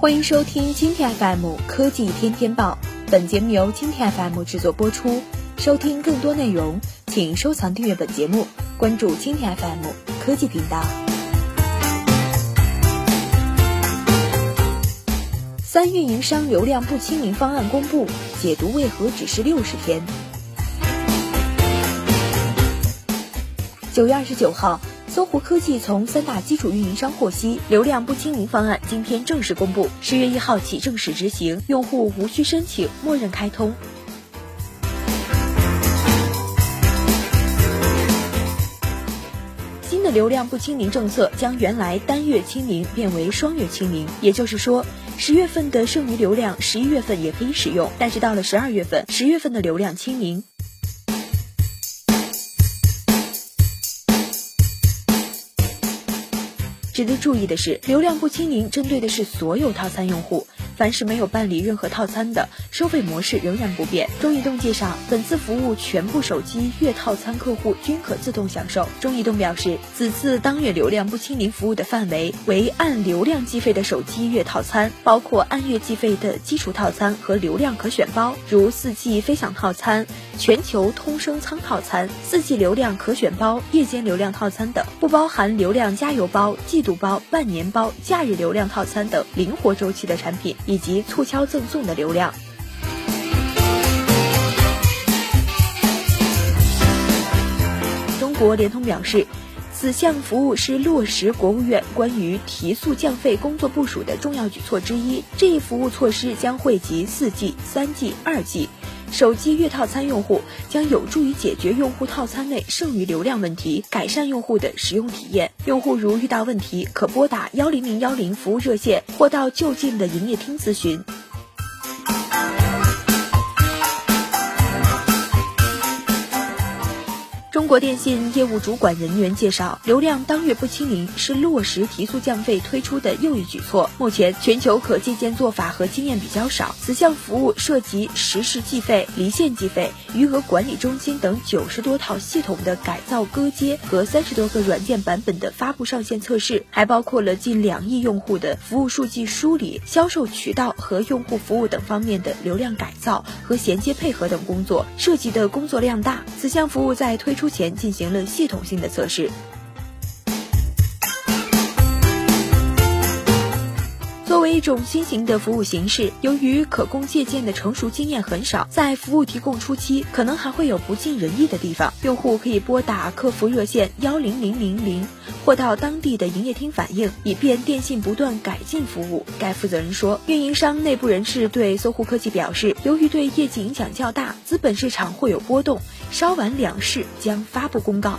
欢迎收听今天 FM 科技天天报，本节目由今天 FM 制作播出。收听更多内容，请收藏订阅本节目，关注今天 FM 科技频道。三运营商流量不清零方案公布，解读为何只是六十天。九月二十九号。搜狐科技从三大基础运营商获悉，流量不清零方案今天正式公布，十月一号起正式执行，用户无需申请，默认开通。新的流量不清零政策将原来单月清零变为双月清零，也就是说，十月份的剩余流量十一月份也可以使用，但是到了十二月份，十月份的流量清零。值得注意的是，流量不清零针对的是所有套餐用户。凡是没有办理任何套餐的，收费模式仍然不变。中移动介绍，本次服务全部手机月套餐客户均可自动享受。中移动表示，此次当月流量不清零服务的范围为按流量计费的手机月套餐，包括按月计费的基础套餐和流量可选包，如四 G 飞享套餐、全球通声仓套餐、四 G 流量可选包、夜间流量套餐等，不包含流量加油包、季度包、半年包、假日流量套餐等灵活周期的产品。以及促销赠送的流量。中国联通表示，此项服务是落实国务院关于提速降费工作部署的重要举措之一。这一服务措施将惠及四 G、三 G、二 G 手机月套餐用户，将有助于解决用户套餐内剩余流量问题，改善用户的使用体验。用户如遇到问题，可拨打幺零零幺零服务热线，或到就近的营业厅咨询。中国电信业务主管人员介绍，流量当月不清零是落实提速降费推出的又一举措。目前，全球可借鉴做法和经验比较少。此项服务涉及实时计费、离线计费、余额管理中心等九十多套系统的改造割接和三十多个软件版本的发布上线测试，还包括了近两亿用户的服务数据梳理、销售渠道和用户服务等方面的流量改造和衔接配合等工作，涉及的工作量大。此项服务在推出。前进行了系统性的测试。一种新型的服务形式，由于可供借鉴的成熟经验很少，在服务提供初期，可能还会有不尽人意的地方。用户可以拨打客服热线幺零零零零，或到当地的营业厅反映，以便电信不断改进服务。该负责人说，运营商内部人士对搜狐科技表示，由于对业绩影响较大，资本市场会有波动，稍晚两市将发布公告。